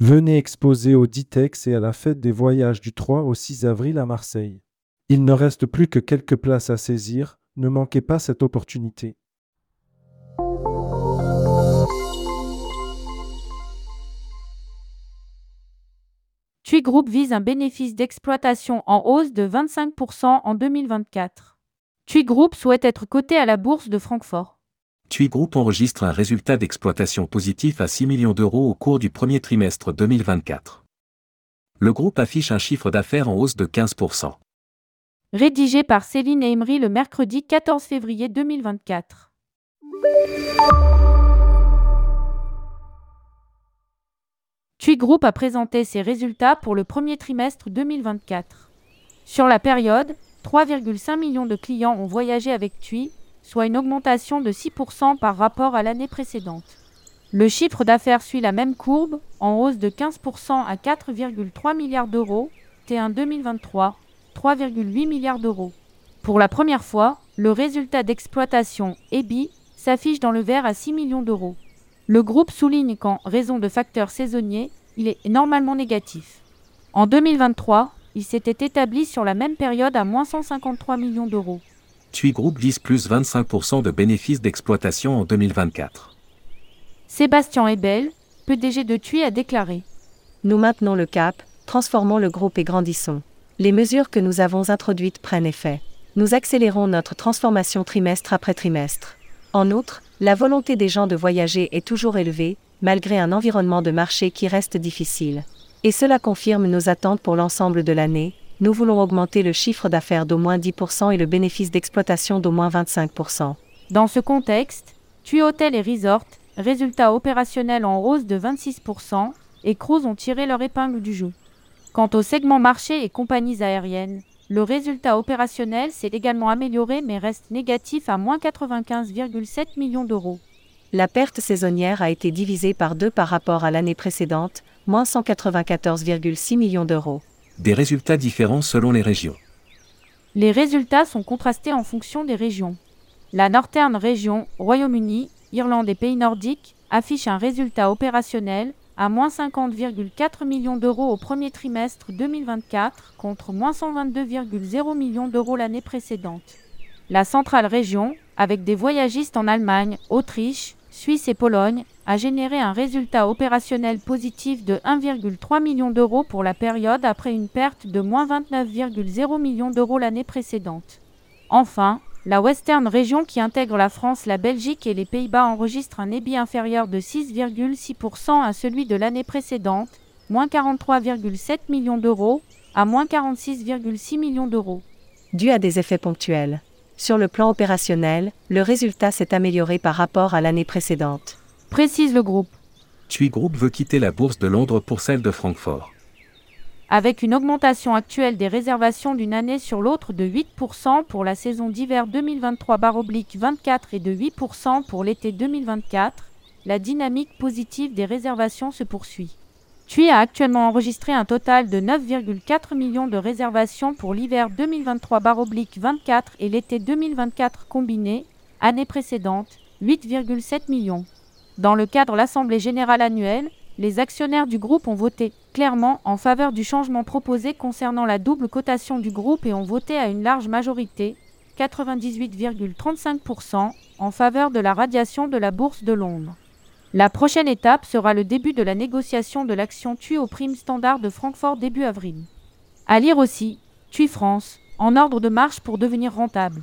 Venez exposer au Ditex et à la fête des voyages du 3 au 6 avril à Marseille. Il ne reste plus que quelques places à saisir, ne manquez pas cette opportunité. TUI Group vise un bénéfice d'exploitation en hausse de 25% en 2024. TUI Group souhaite être coté à la bourse de Francfort. TUI Group enregistre un résultat d'exploitation positif à 6 millions d'euros au cours du premier trimestre 2024. Le groupe affiche un chiffre d'affaires en hausse de 15%. Rédigé par Céline Emery le mercredi 14 février 2024. TUI Group a présenté ses résultats pour le premier trimestre 2024. Sur la période, 3,5 millions de clients ont voyagé avec TUI, soit une augmentation de 6% par rapport à l'année précédente. Le chiffre d'affaires suit la même courbe, en hausse de 15% à 4,3 milliards d'euros, T1 2023, 3,8 milliards d'euros. Pour la première fois, le résultat d'exploitation EBI s'affiche dans le vert à 6 millions d'euros. Le groupe souligne qu'en raison de facteurs saisonniers, il est normalement négatif. En 2023, il s'était établi sur la même période à moins 153 millions d'euros. TUI Group vise plus 25% de bénéfices d'exploitation en 2024. Sébastien Ebel, PDG de TUI, a déclaré Nous maintenons le cap, transformons le groupe et grandissons. Les mesures que nous avons introduites prennent effet. Nous accélérons notre transformation trimestre après trimestre. En outre, la volonté des gens de voyager est toujours élevée, malgré un environnement de marché qui reste difficile. Et cela confirme nos attentes pour l'ensemble de l'année. Nous voulons augmenter le chiffre d'affaires d'au moins 10% et le bénéfice d'exploitation d'au moins 25%. Dans ce contexte, TUI Hôtel et Resort, résultats opérationnels en hausse de 26%, et Cruise ont tiré leur épingle du jeu. Quant au segment marché et compagnies aériennes, le résultat opérationnel s'est également amélioré mais reste négatif à moins 95,7 millions d'euros. La perte saisonnière a été divisée par deux par rapport à l'année précédente, moins 194,6 millions d'euros. Des résultats différents selon les régions. Les résultats sont contrastés en fonction des régions. La Northern Region, Royaume-Uni, Irlande et pays nordiques, affiche un résultat opérationnel à moins 50,4 millions d'euros au premier trimestre 2024 contre moins 122,0 millions d'euros l'année précédente. La centrale région, avec des voyagistes en Allemagne, Autriche, Suisse et Pologne, a généré un résultat opérationnel positif de 1,3 million d'euros pour la période après une perte de moins 29,0 millions d'euros l'année précédente. Enfin, la Western Region qui intègre la France, la Belgique et les Pays-Bas enregistre un EBI inférieur de 6,6% à celui de l'année précédente, moins 43,7 millions d'euros, à moins 46,6 millions d'euros. Dû à des effets ponctuels. Sur le plan opérationnel, le résultat s'est amélioré par rapport à l'année précédente. Précise le groupe. TUI Group veut quitter la bourse de Londres pour celle de Francfort. Avec une augmentation actuelle des réservations d'une année sur l'autre de 8% pour la saison d'hiver 2023-24 et de 8% pour l'été 2024, la dynamique positive des réservations se poursuit. TUI a actuellement enregistré un total de 9,4 millions de réservations pour l'hiver 2023-24 et l'été 2024 combinés, année précédente, 8,7 millions. Dans le cadre de l'Assemblée générale annuelle, les actionnaires du groupe ont voté clairement en faveur du changement proposé concernant la double cotation du groupe et ont voté à une large majorité, 98,35%, en faveur de la radiation de la bourse de Londres. La prochaine étape sera le début de la négociation de l'action TUI au prime standard de Francfort début avril. À lire aussi, TUI France, en ordre de marche pour devenir rentable.